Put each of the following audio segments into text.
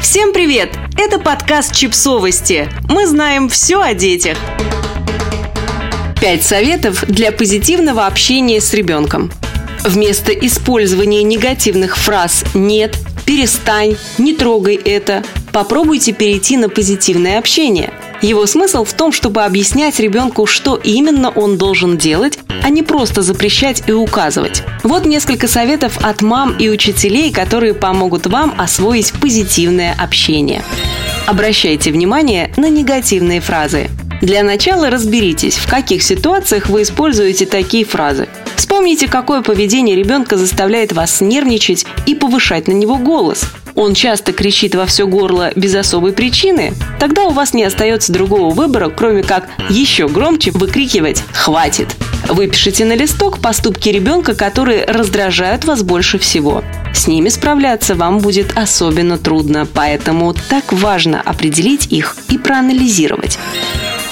Всем привет! Это подкаст «Чипсовости». Мы знаем все о детях. Пять советов для позитивного общения с ребенком. Вместо использования негативных фраз «нет», «перестань», «не трогай это», попробуйте перейти на позитивное общение. Его смысл в том, чтобы объяснять ребенку, что именно он должен делать, а не просто запрещать и указывать. Вот несколько советов от мам и учителей, которые помогут вам освоить позитивное общение. Обращайте внимание на негативные фразы. Для начала разберитесь, в каких ситуациях вы используете такие фразы. Вспомните, какое поведение ребенка заставляет вас нервничать и повышать на него голос. Он часто кричит во все горло без особой причины. Тогда у вас не остается другого выбора, кроме как еще громче выкрикивать «Хватит!». Выпишите на листок поступки ребенка, которые раздражают вас больше всего. С ними справляться вам будет особенно трудно, поэтому так важно определить их и проанализировать.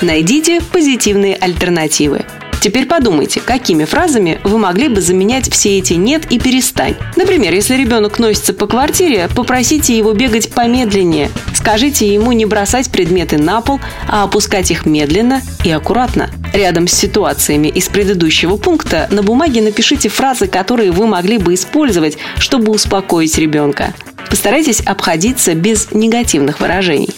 Найдите позитивные альтернативы. Теперь подумайте, какими фразами вы могли бы заменять все эти «нет» и «перестань». Например, если ребенок носится по квартире, попросите его бегать помедленнее. Скажите ему не бросать предметы на пол, а опускать их медленно и аккуратно. Рядом с ситуациями из предыдущего пункта на бумаге напишите фразы, которые вы могли бы использовать, чтобы успокоить ребенка. Постарайтесь обходиться без негативных выражений.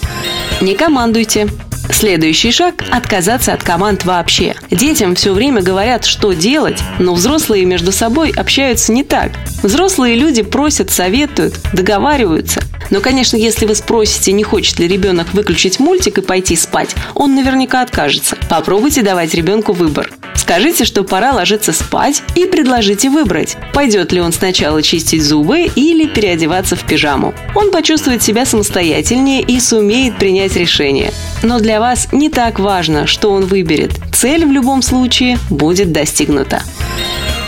Не командуйте. Следующий шаг – отказаться от команд вообще. Детям все время говорят, что делать, но взрослые между собой общаются не так. Взрослые люди просят, советуют, договариваются. Но, конечно, если вы спросите, не хочет ли ребенок выключить мультик и пойти спать, он наверняка откажется. Попробуйте давать ребенку выбор. Скажите, что пора ложиться спать и предложите выбрать, пойдет ли он сначала чистить зубы или переодеваться в пижаму. Он почувствует себя самостоятельнее и сумеет принять решение. Но для вас не так важно, что он выберет. Цель в любом случае будет достигнута.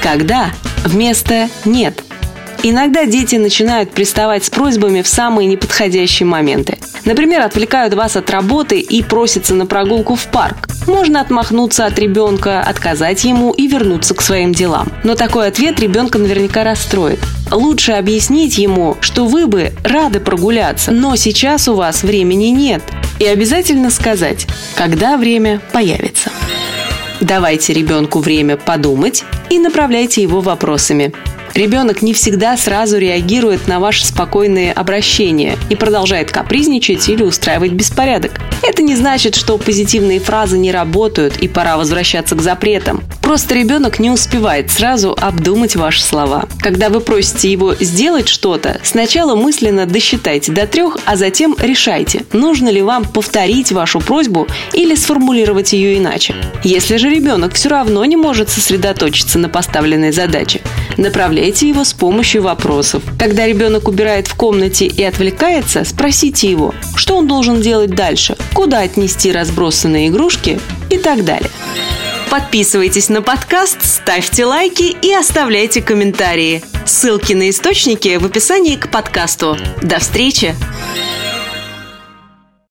Когда вместо «нет» Иногда дети начинают приставать с просьбами в самые неподходящие моменты. Например, отвлекают вас от работы и просятся на прогулку в парк. Можно отмахнуться от ребенка, отказать ему и вернуться к своим делам. Но такой ответ ребенка наверняка расстроит. Лучше объяснить ему, что вы бы рады прогуляться, но сейчас у вас времени нет. И обязательно сказать, когда время появится. Давайте ребенку время подумать и направляйте его вопросами. Ребенок не всегда сразу реагирует на ваши спокойные обращения и продолжает капризничать или устраивать беспорядок. Это не значит, что позитивные фразы не работают и пора возвращаться к запретам. Просто ребенок не успевает сразу обдумать ваши слова. Когда вы просите его сделать что-то, сначала мысленно досчитайте до трех, а затем решайте, нужно ли вам повторить вашу просьбу или сформулировать ее иначе. Если же ребенок все равно не может сосредоточиться на поставленной задаче, направляйте его с помощью вопросов. Когда ребенок убирает в комнате и отвлекается, спросите его, что он должен делать дальше, куда отнести разбросанные игрушки и так далее. Подписывайтесь на подкаст, ставьте лайки и оставляйте комментарии. Ссылки на источники в описании к подкасту. До встречи!